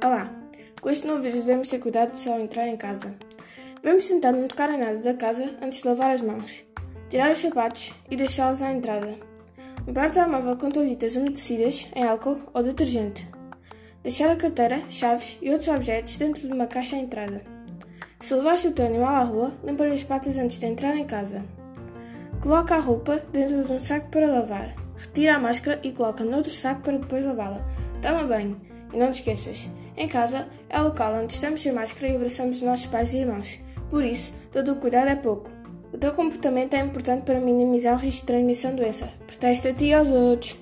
Olá! Com este novo vídeo devemos ter cuidado ao entrar em casa. Devemos tentar não tocar em nada da casa antes de lavar as mãos. Tirar os sapatos e deixá-los à entrada. Limpar o telemóvel com toalhitas umedecidas em álcool ou detergente. Deixar a carteira, chaves e outros objetos dentro de uma caixa à entrada. Se levaste o teu animal à rua, limpa-lhe as patas antes de entrar em casa. Coloca a roupa dentro de um saco para lavar. Retira a máscara e coloca noutro saco para depois lavá-la. Toma banho. E não te esqueças, em casa é o local onde estamos sem máscara e abraçamos os nossos pais e irmãos. Por isso, todo o cuidado é pouco. O teu comportamento é importante para minimizar o risco de transmissão de doença. Ti e aos outros.